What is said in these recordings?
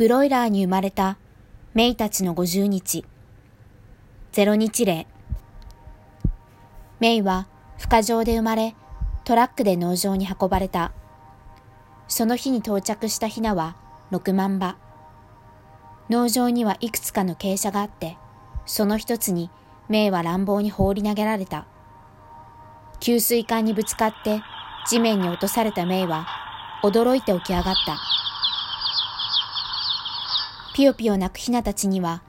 ブロイラーに生まれたメイたちの50日。ゼロ日例。メイは孵化場で生まれ、トラックで農場に運ばれた。その日に到着したヒナは6万羽。農場にはいくつかの傾斜があって、その一つにメイは乱暴に放り投げられた。給水管にぶつかって地面に落とされたメイは驚いて起き上がった。ピヨピヨ泣くヒナたちには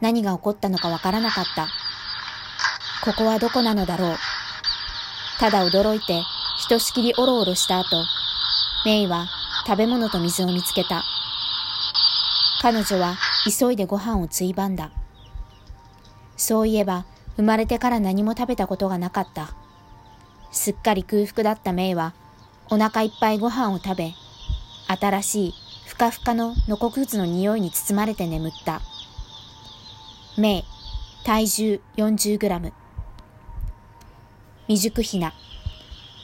何が起こったのかわからなかった。ここはどこなのだろう。ただ驚いてひとしきりおろおろした後、メイは食べ物と水を見つけた。彼女は急いでご飯をついばんだ。そういえば生まれてから何も食べたことがなかった。すっかり空腹だったメイはお腹いっぱいご飯を食べ、新しいふかふかのノコクズの匂いに包まれて眠った。メイ、体重40グラム。未熟ひな。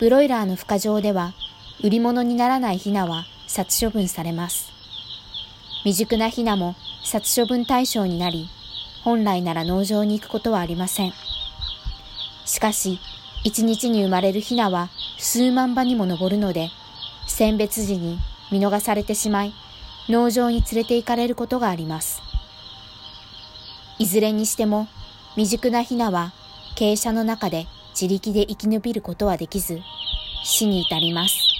ブロイラーの孵化場では、売り物にならないヒナは殺処分されます。未熟なヒナも殺処分対象になり、本来なら農場に行くことはありません。しかし、一日に生まれるヒナは数万羽にも上るので、選別時に見逃されてしまい、農場に連れて行かれることがあります。いずれにしても、未熟なヒナは傾斜の中で自力で生き延びることはできず、死に至ります。